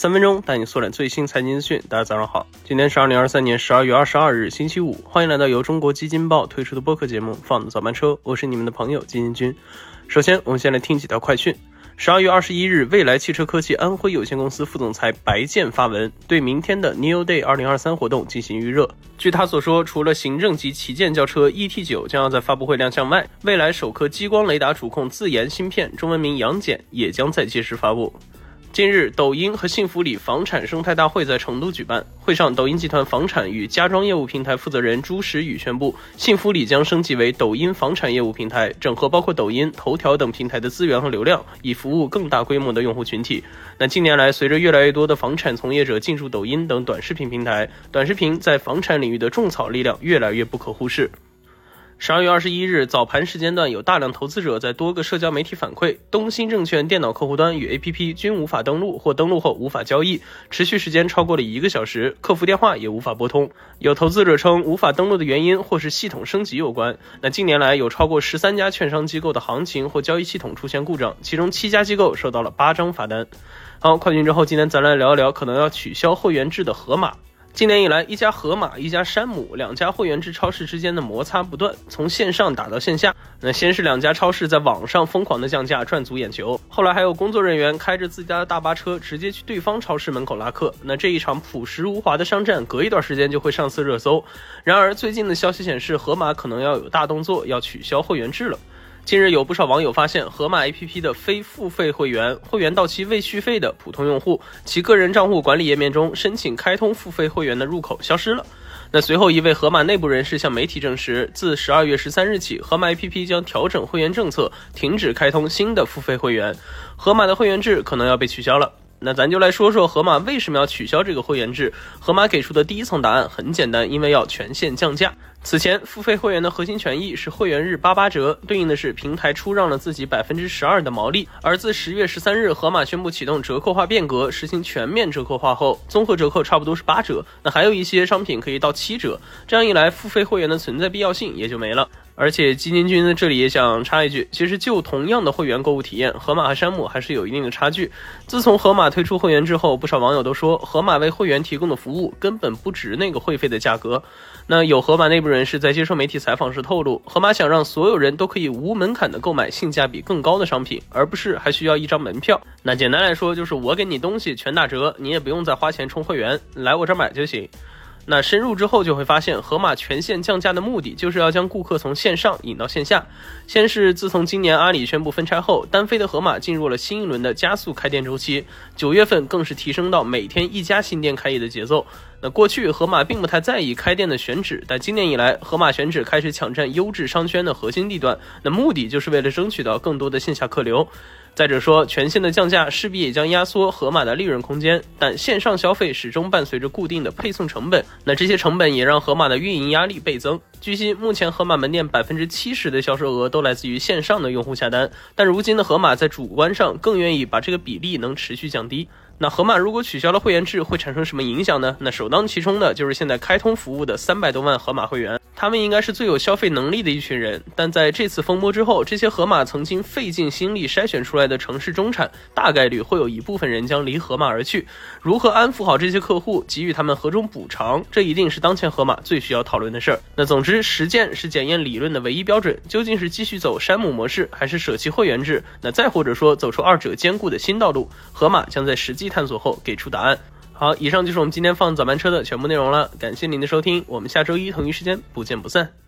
三分钟带你速览最新财经资讯。大家早上好，今天是二零二三年十二月二十二日，星期五。欢迎来到由中国基金报推出的播客节目《放早班车》，我是你们的朋友金金君。首先，我们先来听几条快讯。十二月二十一日，未来汽车科技安徽有限公司副总裁白建发文，对明天的 New Day 二零二三活动进行预热。据他所说，除了行政级旗舰轿车 ET 九将要在发布会亮相外，未来首颗激光雷达主控自研芯片（中文名杨戬）也将在届时发布。近日，抖音和幸福里房产生态大会在成都举办。会上，抖音集团房产与家装业务平台负责人朱时宇宣布，幸福里将升级为抖音房产业务平台，整合包括抖音、头条等平台的资源和流量，以服务更大规模的用户群体。那近年来，随着越来越多的房产从业者进入抖音等短视频平台，短视频在房产领域的种草力量越来越不可忽视。十二月二十一日早盘时间段，有大量投资者在多个社交媒体反馈，东鑫证券电脑客户端与 APP 均无法登录，或登录后无法交易，持续时间超过了一个小时，客服电话也无法拨通。有投资者称，无法登录的原因或是系统升级有关。那近年来有超过十三家券商机构的行情或交易系统出现故障，其中七家机构收到了八张罚单。好，快讯之后，今天咱来聊一聊可能要取消会员制的盒马。今年以来，一家盒马、一家山姆两家会员制超市之间的摩擦不断，从线上打到线下。那先是两家超市在网上疯狂的降价赚足眼球，后来还有工作人员开着自家的大巴车直接去对方超市门口拉客。那这一场朴实无华的商战，隔一段时间就会上次热搜。然而最近的消息显示，盒马可能要有大动作，要取消会员制了。近日有不少网友发现，盒马 APP 的非付费会员、会员到期未续费的普通用户，其个人账户管理页面中申请开通付费会员的入口消失了。那随后，一位盒马内部人士向媒体证实，自十二月十三日起，盒马 APP 将调整会员政策，停止开通新的付费会员，盒马的会员制可能要被取消了。那咱就来说说盒马为什么要取消这个会员制。盒马给出的第一层答案很简单，因为要全线降价。此前，付费会员的核心权益是会员日八八折，对应的是平台出让了自己百分之十二的毛利。而自十月十三日，盒马宣布启动折扣化变革，实行全面折扣化后，综合折扣差不多是八折。那还有一些商品可以到七折，这样一来，付费会员的存在必要性也就没了。而且基金君这里也想插一句，其实就同样的会员购物体验，盒马和山姆还是有一定的差距。自从盒马推出会员之后，不少网友都说，盒马为会员提供的服务根本不值那个会费的价格。那有盒马内部人士在接受媒体采访时透露，盒马想让所有人都可以无门槛的购买性价比更高的商品，而不是还需要一张门票。那简单来说，就是我给你东西全打折，你也不用再花钱充会员，来我这儿买就行。那深入之后就会发现，盒马全线降价的目的就是要将顾客从线上引到线下。先是自从今年阿里宣布分拆后，单飞的盒马进入了新一轮的加速开店周期，九月份更是提升到每天一家新店开业的节奏。那过去盒马并不太在意开店的选址，但今年以来，盒马选址开始抢占优质商圈的核心地段，那目的就是为了争取到更多的线下客流。再者说，全线的降价势必也将压缩盒马的利润空间，但线上消费始终伴随着固定的配送成本，那这些成本也让盒马的运营压力倍增。据悉，目前盒马门店百分之七十的销售额都来自于线上的用户下单，但如今的盒马在主观上更愿意把这个比例能持续降低。那盒马如果取消了会员制，会产生什么影响呢？那首当其冲的就是现在开通服务的三百多万盒马会员，他们应该是最有消费能力的一群人。但在这次风波之后，这些盒马曾经费尽心力筛选出来的城市中产，大概率会有一部分人将离盒马而去。如何安抚好这些客户，给予他们何种补偿，这一定是当前盒马最需要讨论的事儿。那总之，实实践是检验理论的唯一标准。究竟是继续走山姆模式，还是舍弃会员制？那再或者说走出二者兼顾的新道路，盒马将在实际。探索后给出答案。好，以上就是我们今天放早班车的全部内容了。感谢您的收听，我们下周一同一时间不见不散。